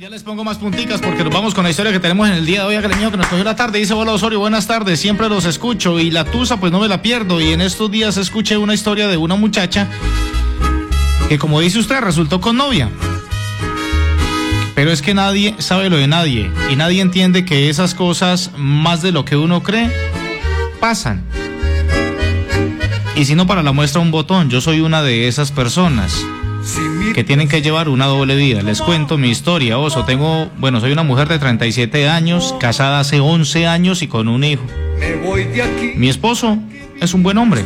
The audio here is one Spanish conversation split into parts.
ya les pongo más punticas porque nos vamos con la historia que tenemos en el día de hoy. Acá que nos cogió la tarde. Dice, hola Osorio, buenas tardes. Siempre los escucho y la tusa pues no me la pierdo. Y en estos días escuché una historia de una muchacha que como dice usted resultó con novia. Pero es que nadie sabe lo de nadie y nadie entiende que esas cosas, más de lo que uno cree, pasan. Y si no, para la muestra un botón, yo soy una de esas personas que tienen que llevar una doble vida. Les cuento mi historia, oso. Tengo, bueno, soy una mujer de 37 años, casada hace 11 años y con un hijo. Mi esposo es un buen hombre,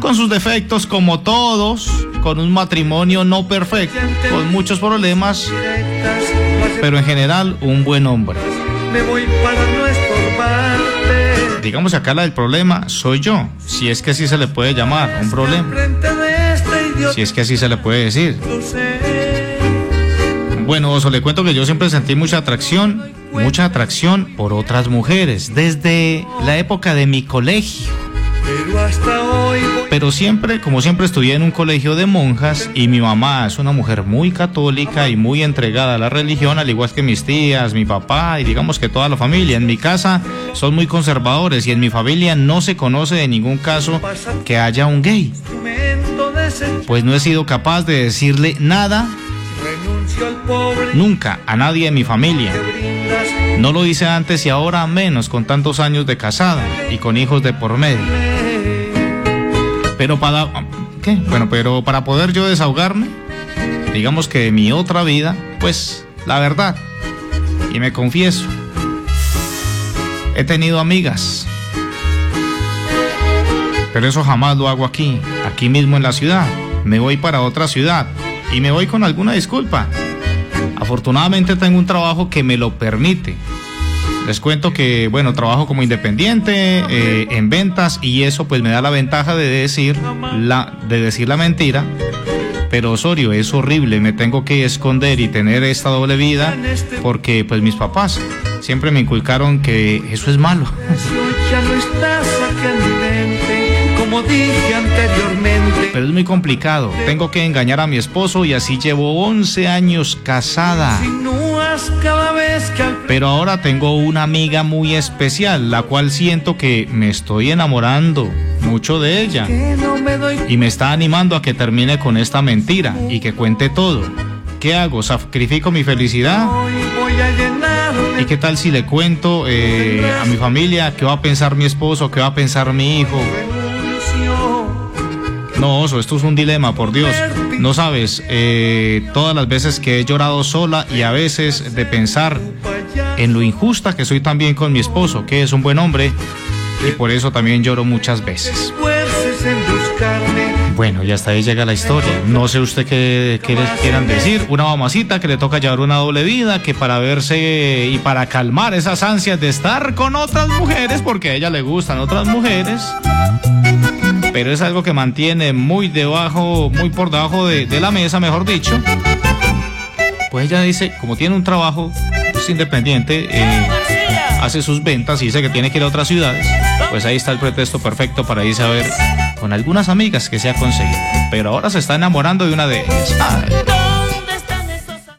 con sus defectos como todos, con un matrimonio no perfecto, con muchos problemas, pero en general un buen hombre. Me voy para no estorbarte. Digamos acá la del problema soy yo, si es que así se le puede llamar, un problema. Si es que así se le puede decir. Bueno, Oso, le cuento que yo siempre sentí mucha atracción, mucha atracción por otras mujeres, desde la época de mi colegio. Pero siempre, como siempre estudié en un colegio de monjas y mi mamá es una mujer muy católica y muy entregada a la religión, al igual que mis tías, mi papá y digamos que toda la familia. En mi casa son muy conservadores y en mi familia no se conoce de ningún caso que haya un gay. Pues no he sido capaz de decirle nada nunca a nadie de mi familia. No lo hice antes y ahora menos con tantos años de casada y con hijos de por medio. Pero para ¿qué? Bueno, pero para poder yo desahogarme, digamos que de mi otra vida, pues la verdad y me confieso, he tenido amigas. Pero eso jamás lo hago aquí, aquí mismo en la ciudad. Me voy para otra ciudad y me voy con alguna disculpa. Afortunadamente tengo un trabajo que me lo permite. Les cuento que, bueno, trabajo como independiente eh, en ventas y eso pues me da la ventaja de decir la, de decir la mentira. Pero Osorio, es horrible, me tengo que esconder y tener esta doble vida porque pues mis papás siempre me inculcaron que eso es malo. Como dije anteriormente. Pero es muy complicado. Tengo que engañar a mi esposo y así llevo 11 años casada. Pero ahora tengo una amiga muy especial, la cual siento que me estoy enamorando mucho de ella. Y me está animando a que termine con esta mentira y que cuente todo. ¿Qué hago? ¿Sacrifico mi felicidad? ¿Y qué tal si le cuento eh, a mi familia qué va a pensar mi esposo, qué va a pensar mi hijo? No, Oso, esto es un dilema, por Dios. No sabes, eh, todas las veces que he llorado sola y a veces de pensar en lo injusta que soy también con mi esposo, que es un buen hombre, y por eso también lloro muchas veces. Bueno, y hasta ahí llega la historia. No sé usted qué, qué quieran decir. Una mamacita que le toca llevar una doble vida, que para verse y para calmar esas ansias de estar con otras mujeres, porque a ella le gustan otras mujeres, pero es algo que mantiene muy debajo, muy por debajo de, la mesa, mejor dicho. Pues ella dice, como tiene un trabajo es independiente, eh, hace sus ventas y dice que tiene que ir a otras ciudades, pues ahí está el pretexto perfecto para irse a ver con algunas amigas que se ha conseguido. Pero ahora se está enamorando de una de ellas.